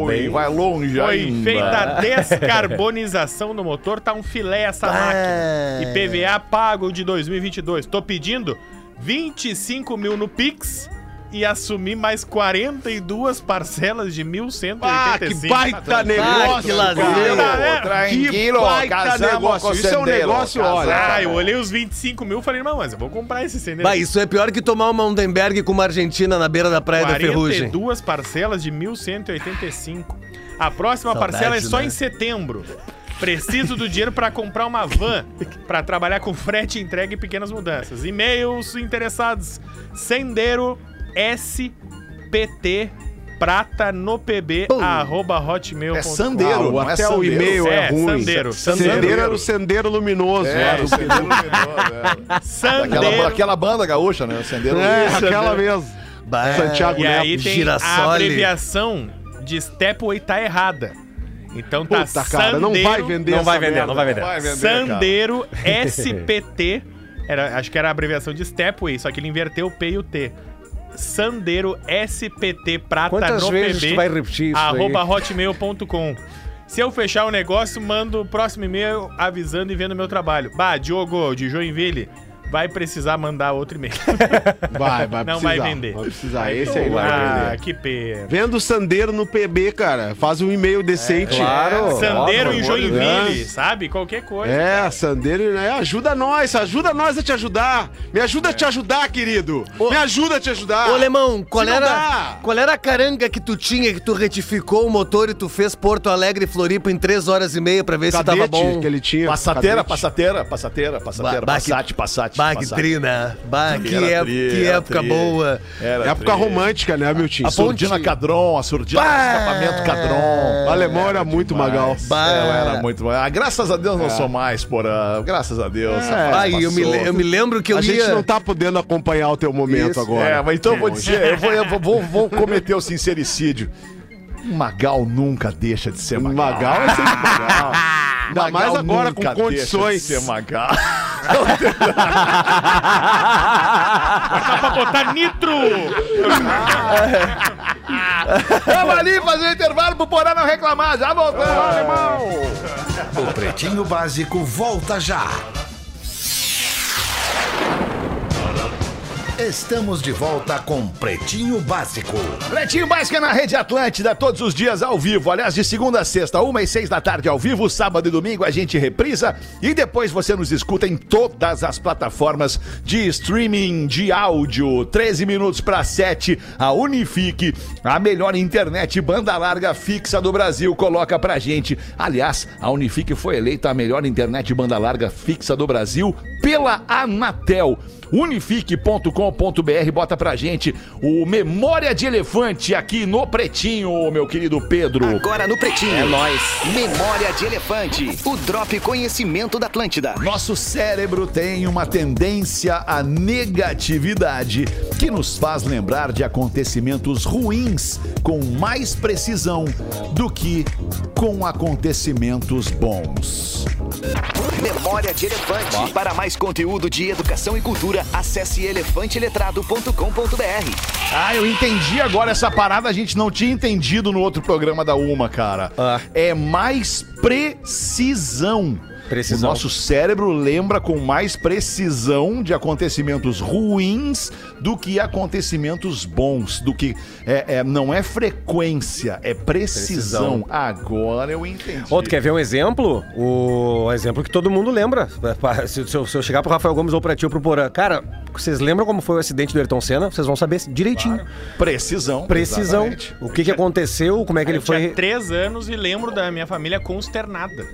Oi, vai longe Foi ainda. feita a descarbonização do motor, tá um filé essa máquina. IPVA pago de 2022. Tô pedindo 25 mil no Pix e assumir mais 42 parcelas de 1.185. Ah, que baita negócio, que lasanha. cara. Tranquilo, Que baita negócio. Isso é um Sendeiro, negócio, olha. Ah, eu olhei os 25 mil e falei, não, mas eu vou comprar esse Sendero. Bah, isso é pior que tomar uma Mondenberg com uma Argentina na beira da Praia da Ferrugem. 42 parcelas de 1.185. A próxima Saudade, parcela é só né? em setembro. Preciso do dinheiro para comprar uma van para trabalhar com frete, entrega e pequenas mudanças. E-mails interessados: Sendero SPT prata no pb arroba hotmail.com. É Sandeiro, é Até o Sandeiro. e-mail é, É, ruim. Sandeiro. Sandeiro era o Sendeiro Luminoso. É, era o o Sendeiro Luminoso, é. Sandeiro. Aquela, aquela banda gaúcha, né? O Sendeiro É, Luminoso. aquela mesmo. Bah, Santiago E aí tem a Girassoli. abreviação de Stepway tá errada. Então tá Puta, cara, não vai vender Não vai vender, merda. não vai vender. Vai vender, cara. Sandeiro SPT. Era, acho que era a abreviação de Stepway, só que ele inverteu o P e o T. Sandeiro SPT Prata Quantas no vezes PB, tu vai repetir arroba hotmail.com. Se eu fechar o negócio, mando o próximo e-mail avisando e vendo meu trabalho. Bah, Diogo, de Joinville, vai precisar mandar outro e-mail. Vai, vai Não precisar. vai vender. Vai precisar. Esse aí vai ah, vender. que pena. Vendo o Sandeiro no PB, cara. Faz um e-mail decente. Claro. Sandeiro Óbvio, em Joinville, Deus. sabe? Qualquer coisa. É, Sandeiro, né? Ajuda nós, ajuda nós a te ajudar. Me ajuda a te ajudar, querido. Me ajuda a te ajudar. Ô, Alemão, qual Se não era, qual era a caranga que tu tinha que tu retificou o motor e tu fez Porto Alegre e Floripa em três horas e meia pra ver se tava Cadete bom? que ele tinha. Passateira, cadete. passateira, passateira, passateira, Ba- ba- Passat, Passat. Bah, que Passat. Trina. Bah, que, Era é- tri, que época tri. boa. Era Época tri. romântica, né, Milton? A surdina Cadron, a surdina do escapamento Cadron. O alemão era muito demais. magal. Bah. É, eu era muito magal. Ah, graças a Deus não sou mais, porã. Graças a Deus. fase Bah, eu me, eu me lembro que eu A gente ia... não tá podendo acompanhar o teu momento Isso. agora. É, mas então eu vou dizer, eu vou, eu vou- vou- vou cometer o sincericídio. Magal nunca deixa de ser Magal. Magal é sempre Magal. Ainda Magal mais agora com condições. deixa de ser Magal. Dá pra botar nitro! Vamos ali fazer o intervalo pro Porã não reclamar. Já voltamos, alemão. O Pretinho Básico volta já. Estamos de volta com Pretinho Básico. Pretinho Básico é na Rede Atlântida, todos os dias ao vivo. Aliás, de segunda a sexta, uma e seis da tarde ao vivo, sábado e domingo a gente reprisa e depois você nos escuta em todas as plataformas de streaming de áudio. 13 minutos para 7, a Unifique, a melhor internet banda larga fixa do Brasil, coloca pra gente. Aliás, a Unifique foi eleita a melhor internet banda larga fixa do Brasil pela Anatel unifique.com.br, bota pra gente o Memória de Elefante aqui no Pretinho, meu querido Pedro. Agora no Pretinho. É nóis. Memória de Elefante. O Drop Conhecimento da Atlântida. Nosso cérebro tem uma tendência à negatividade que nos faz lembrar de acontecimentos ruins com mais precisão do que com acontecimentos bons. Memória de Elefante. Para mais conteúdo de educação e cultura, acesse elefanteletrado.com.br. Ah, eu entendi agora essa parada, a gente não tinha entendido no outro programa da Uma, cara. Ah. É mais precisão. Precisão. O nosso cérebro lembra com mais precisão de acontecimentos ruins do que acontecimentos bons, do que é, é- não é frequência, é precisão. Precisão. Agora eu entendi. Tu quer ver um exemplo? O exemplo que todo mundo lembra. Se, se eu, se eu chegar pro Rafael Gomes ou pra ti ou pro Porã, cara, vocês lembram como foi o acidente do Ayrton Senna? Vocês vão saber direitinho. Precisão. Precisão. exatamente. O que que aconteceu, como é que ele eu tinha foi... três anos e lembro da minha família consternada.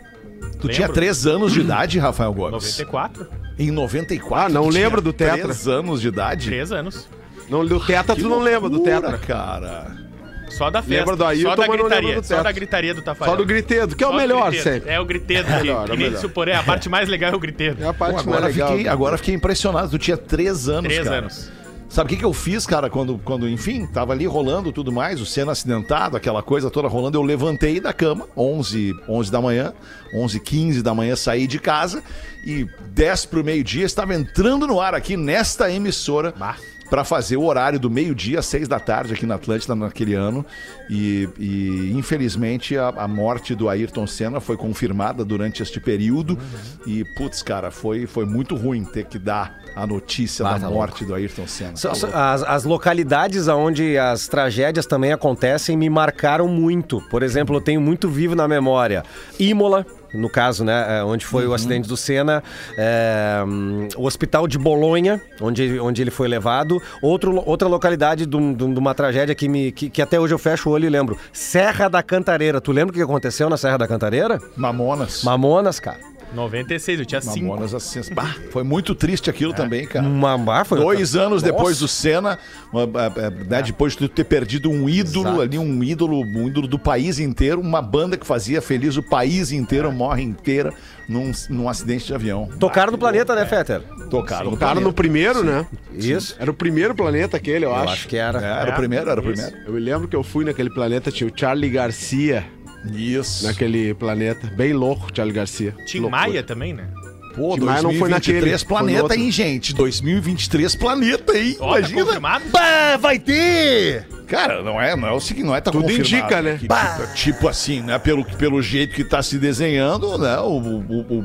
Tu tinha três anos de idade, Rafael Gomes? 94? Em 94? Ah, não tu lembro do Tetra. Três anos de idade? Três anos. Não, do Tetra, tu não lembra do Loucura, Tetra. cara. Só da festa. Lembra do Ailton, só da mas não lembra gritaria. do Só teto. da gritaria do Tafarel. Só do gritedo, que é o Só do melhor gritedo. sempre. É o gritedo. É melhor, é que melhor. a parte mais legal é o gritedo. É a Pô, parte agora, mais legal. fiquei, agora fiquei impressionado. Tu tinha três anos, Três cara. anos. Sabe o que, que eu fiz, cara, quando, quando, enfim, tava ali rolando tudo mais, o Senna acidentado, aquela coisa toda rolando, eu levantei da cama, 11, 11 da manhã, 11, 15 da manhã, saí de casa e 10 pro meio-dia estava entrando no ar aqui nesta emissora Bah. Para fazer o horário do meio-dia, às seis da tarde aqui na Atlântida naquele ano. E, e, infelizmente a, a morte do Ayrton Senna foi confirmada durante este período. E, putz, cara, foi, foi muito ruim ter que dar a notícia Ah, da tá morte do Ayrton Senna. Só- Tá louco. As, as localidades onde as tragédias também acontecem me marcaram muito. Por exemplo, eu tenho muito vivo na memória. Imola, no caso, né? é, Onde foi o acidente do Senna. é, hum, o hospital de Bolonha, onde, onde ele foi levado. Outro, outra localidade de, de de uma tragédia que, me, que, que até hoje eu fecho o olho e lembro. Serra da Cantareira. Tu lembra o que aconteceu na Serra da Cantareira? Mamonas. Mamonas, cara. 96, eu tinha cinco. Mamonas assim. Bah, foi muito triste aquilo também, cara. Uma, foi Dois anos Nossa. depois do Senna, uma- é, é, né, depois de ter perdido um ídolo Exato. ali, um ídolo, um ídolo do país inteiro, uma banda que fazia feliz o país inteiro, morre inteira num, num acidente de avião. Tocaram no planeta, né, Fetter? Tocaram no Tocaram planeta. no primeiro, né? Isso. Era o primeiro planeta aquele, eu, Eu acho. acho que era. É, era o primeiro, era o primeiro. Eu me lembro que eu fui naquele planeta, tinha o Charlie Garcia Isso. naquele planeta. Bem louco, Charlie Garcia. Tim Loucura. Maia também, né? Pô, Tim Maia não foi 2023 naquele, foi no planeta, hein, gente? 2023 planeta, hein? Ó, tá Imagina. confirmado? Bah, vai ter! Cara, não é, não é o seguinte, não é tá Tudo confirmado. indica, né? Que, tipo, tipo assim, né? Pelo, pelo jeito que tá se desenhando, né? O, o, o,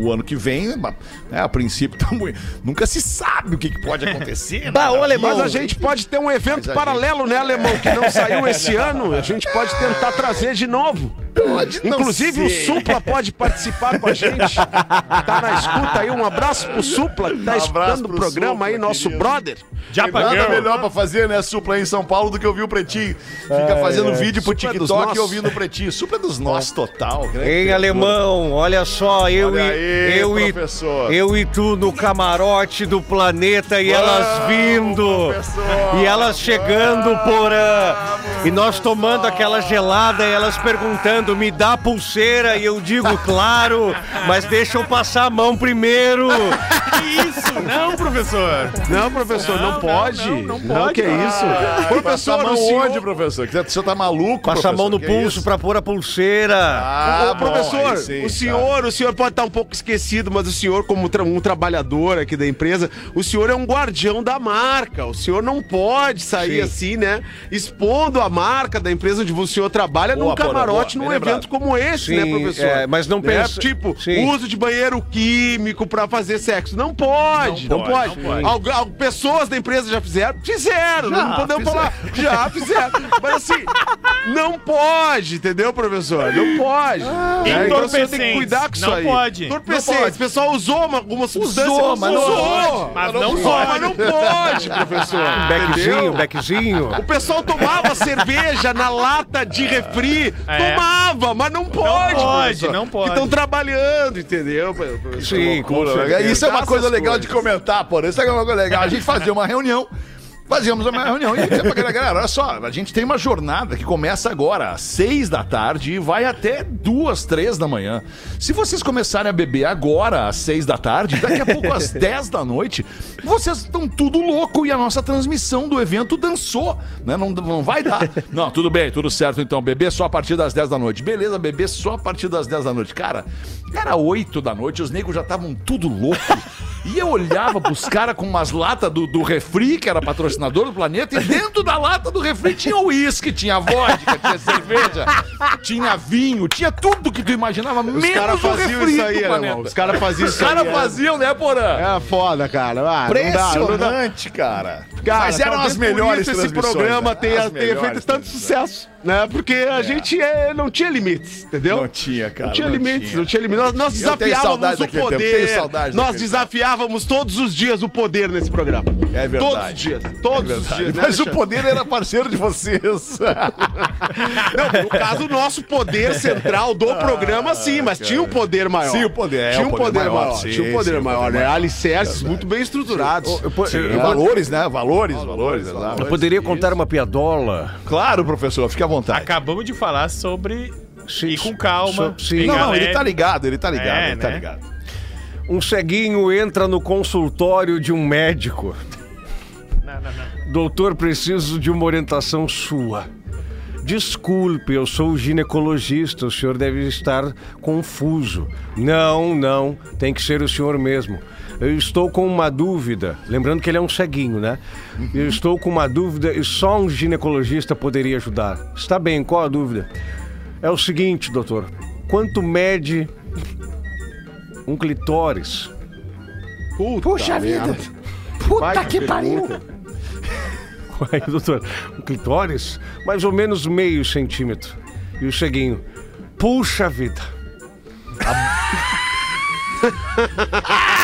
o- o ano que vem, né, a princípio, tá muito- nunca se sabe o que, que pode acontecer. Bah, né? alemão, Mas a gente pode ter um evento paralelo, né, Alemão? Que não saiu esse ano. A gente pode tentar trazer de novo. Pode não Inclusive ser. o Supla pode participar com a gente. Tá na escuta aí. Um abraço pro Supla que tá Um escutando o pro programa Supla, aí, nosso querido. brother. Já nada melhor pra fazer, né, Supla aí em São Paulo do que ouvir o Pretinho. Fica fazendo vídeo pro é TikTok e ouvindo o Pretinho. Supla é dos nossos total. Em alemão, olha só, eu Olha e aí, eu e professor. eu e tu no camarote do planeta e elas vindo professor. e elas chegando porã e nós tomando aquela gelada e elas perguntando me dá pulseira e eu digo claro, mas deixa eu passar a mão primeiro. Que isso? Não, professor. Não, professor, não, Não, pode. não, não, não que pode. é isso. Passa a Professor, mão o senhor... onde, professor? Que O senhor tá maluco, Passa a mão no? Que pulso isso? pra pôr a pulseira. Ah, Ô, bom, professor, aí sim, o tá. senhor, o senhor pode estar um pouco esquecido, mas o senhor, como tra- um trabalhador aqui da empresa, o senhor é um guardião da marca. O senhor não pode sair Sim. assim, né? Expondo a marca da empresa onde o senhor trabalha Boa, num camarote, boa, num bem evento lembrado. como esse, Sim, né, professor? é, mas não Né? pensa- Tipo, Sim. uso de banheiro químico pra fazer sexo. Não pode, não, Não pode. pode, não pode. Algu- pessoas da empresas já fizeram? Fizeram, não podemos falar. Já fizeram. Mas assim, não pode, entendeu, professor? Não pode. É, então você tem que cuidar com isso Não aí. pode. Entorpecentes. O pessoal usou uma, alguma substância. Usou, mas não usou. Mas não Usou, pode. Mas não pode, professor. Beckzinho, beckzinho. O pessoal tomava cerveja na lata de refri. É. Tomava, mas não pode. pode, professor. não pode. Estão trabalhando, entendeu? professor? Sim, com Loucura, né? Isso é uma coisa legal coisas. de comentar, pô. Isso é uma coisa legal. A gente fazia uma reunião. Fazíamos uma reunião e dizia pra galera, galera, olha só, a gente tem uma jornada que começa agora às seis da tarde e vai até duas, três da manhã. Se vocês começarem a beber agora às seis da tarde, daqui a pouco às dez da noite, vocês estão tudo louco e a nossa transmissão do evento dançou, né? Não, não vai dar. Não, tudo bem, tudo certo então, beber só a partir das dez da noite. Beleza, beber só a partir das dez da noite. Cara, era oito da noite, os negros já estavam tudo louco. E eu olhava pros caras com umas latas do, do refri, que era patrocinador do planeta, e dentro da lata do refri tinha uísque, tinha vodka, tinha cerveja, tinha vinho, tinha tudo que tu imaginava, Os menos caras o faziam refri isso aí, do né, planeta. irmão? Os caras faziam Os isso aí. caras é. faziam, né, Porã? É foda, cara. Ah. Impressionante, cara. Cara, Mas eram as melhores esse programa né? tenha, As tenha feito tanto sucesso, né? Porque a gente é, não tinha limites, entendeu? Não tinha, cara. Não tinha não limites, tinha. não tinha limites. Nós, desafiávamos o poder. nós desafiávamos todos os dias o poder nesse programa. É verdade. Todos os dias. Todos É os verdade. dias. né, Mas o Alexandre? poder era parceiro de vocês. Não, no caso, o nosso poder central do programa, sim, mas tinha um poder maior. Sim, o poder, é, Tinha o um poder poder maior, maior. sim, tinha um poder sim, o maior, né? Alicerces muito bem estruturados. Sim, valores, né? Valores, valores. Eu poderia contar uma piadola. Claro, professor, fique à vontade. Acabamos de falar sobre Sim, ir com calma. sim. Não, não, ele tá ligado, ele tá ligado, É, ele tá né? ligado. Um ceguinho entra no consultório de um médico. Não, não, não. Doutor, preciso de uma orientação sua. Desculpe, eu sou ginecologista, o senhor deve estar confuso. Não, não, tem que ser o senhor mesmo. Eu estou com uma dúvida, lembrando que ele é um ceguinho, né? Eu estou com uma dúvida e só um ginecologista poderia ajudar. Está bem, qual a dúvida? É o seguinte, doutor, quanto mede um clitóris? Puxa vida. Puta que pariu. Aí, doutor, um clitóris? Mais ou menos meio centímetro. E o ceguinho, puxa vida.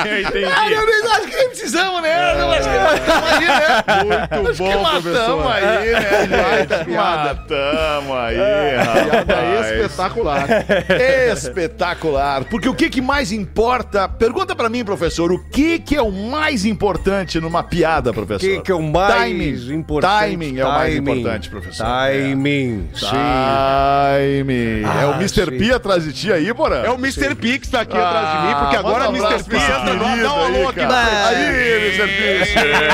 Eu entendi. Eu nem acho que nem precisamos, né? Eu acho que matamos aí, né? Muito bom, Matamos professor. aí, né? Baita piada. Matamos aí, Piada rapaz. espetacular. Espetacular. Porque o que, que mais importa? Pergunta pra mim, professor, o que, que é o mais importante numa piada, O professor? que, que é o mais Timing. importante? Timing é o mais importante, professor. Timing, É. sim. Timing. é o Ah, Mr. sim. P atrás de ti aí, Porã? É o Mr. P que está aqui atrás de mim, porque Ah, agora o Mr. P querido dá um alô aqui pra. Aí, Mr. P. É,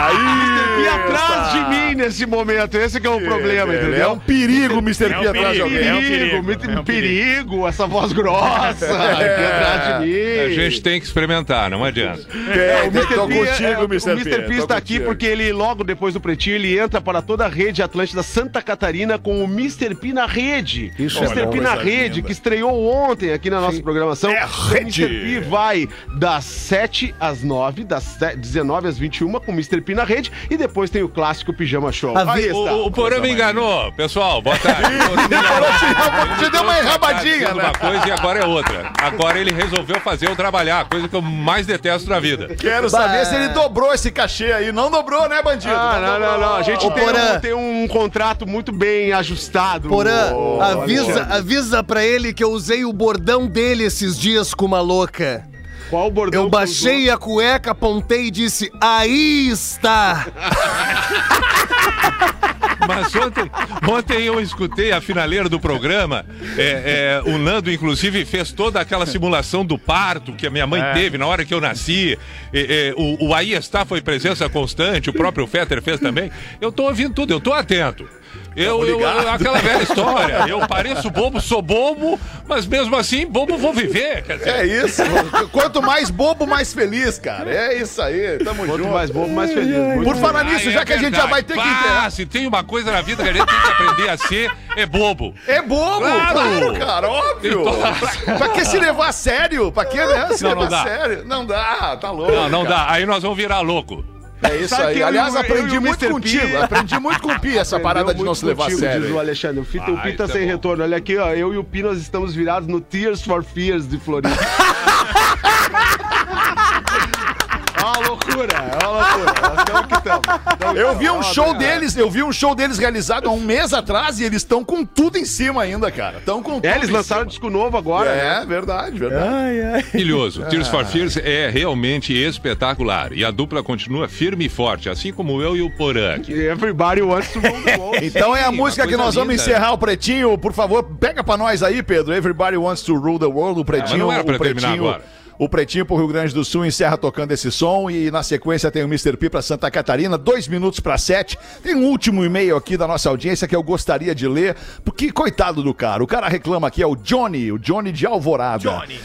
aí. E atrás de mim nesse momento, esse que é o problema, Ele entendeu? É um perigo, Mr. É P atrás de alguém. é um perigo, perigo, muito é perigo, essa voz grossa aqui atrás de mim. A gente tem que experimentar, não adianta. É, O Mr. P, contigo, é, o Mr. Mr. P está aqui porque ele, logo depois do Pretinho, ele entra para toda a rede Atlântida Santa Catarina com o Mr. P na rede. Isso o é Mr. P na rede, que estreou ontem aqui na nossa programação. É a O rede. Mr. P vai das 7 às 9, das se- 19 às 21 com o Mr. P na rede e depois tem o clássico Pijama Show. A Aí vi- está. O, o Porã me enganou, pessoal. Boa tarde. O. Te deu uma enrabadinha, né? uma coisa e agora é outra. Agora ele resolveu fazer eu trabalhar, a coisa que eu mais detesto na vida. Quero saber se ele dobrou esse cachê aí. Não dobrou, né, bandido? Ah, não, não, não. A gente tem, Porã. um, tem um contrato muito bem ajustado. Porã, avisa, avisa pra ele que eu usei o bordão dele esses dias com uma louca. Qual o bordão Eu baixei a cueca, apontei e disse: Aí está! Mas ontem, ontem eu escutei a finaleira do programa. é, é, o Nando, inclusive, fez toda aquela simulação do parto que a minha mãe teve na hora que eu nasci. É, é, o, o Aí está foi presença constante, o próprio Fetter fez também. Eu tô ouvindo tudo, eu tô atento. Eu, eu, eu- aquela velha história. Eu pareço bobo, sou bobo, mas mesmo assim, bobo vou viver. Quer dizer, É isso. Quanto mais bobo, mais feliz, cara. É isso aí. Tamo Quanto junto. mais bobo, mais feliz. Muito Por falar Ah, nisso, é já que a gente já verdade. vai ter que se tem uma coisa na vida que a gente tem que aprender a ser, é bobo. É bobo, Claro. claro, cara, óbvio. Então- Pra, pra que se levar a sério? Pra que, né? Se Não, levar não dá. a sério? Não dá, tá louco. Não, não cara. dá. Aí nós vamos virar louco. É isso Sabe aí. eu Aliás, eu aprendi e o muito. P- contigo. Aprendi muito com o Pi essa parada de não se levar a Diz o sério. Alexandre. O Pi, o Ah, Pi tá isso é sem bom. retorno. Olha aqui, ó. Eu e o Pi, nós estamos virados no Tears for Fears de Floripa. É uma loucura, é uma loucura. Eu vi um show né? deles, eu vi um show deles realizado há um mês atrás e eles estão com tudo em cima ainda, cara. Estão com tudo É, eles lançaram um cima. disco novo agora. né? É, verdade, verdade. Maravilhoso. Tears for Fears é realmente espetacular. E a dupla continua firme e forte, assim como eu e o Porã. Everybody wants to roll the world. Então é a Sim, música que nós vamos linda. encerrar o Pretinho. Por favor, pega pra nós aí, Pedro. Everybody wants to rule the world. O Pretinho, mas não era pra o terminar Pretinho, agora. O Pretinho pro Rio Grande do Sul encerra tocando esse som e na sequência tem o Mr. P pra Santa Catarina, dois minutos pra sete. Tem um último e-mail aqui da nossa audiência que eu gostaria de ler, porque coitado do cara. O cara reclama aqui, é o Johnny, o Johnny de Alvorada. Johnny.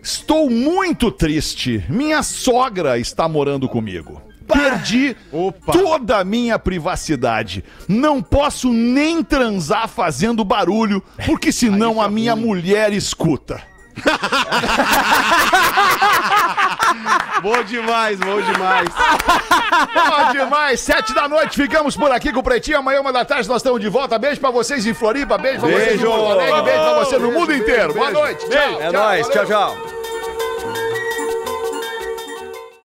Estou muito triste. Minha sogra está morando comigo. Perdi toda a minha privacidade. Não posso nem transar fazendo barulho, porque senão a minha mulher escuta. Bom demais, bom demais. Ó, demais, sete da noite, ficamos por aqui com o Pretinho. Amanhã, uma da tarde, nós estamos de volta. Beijo pra vocês em Floripa, beijo pra vocês em Beijo. Porto Alegre, beijo pra você no mundo inteiro. Boa noite, tchau. É tchau, nóis, valeu. tchau, tchau.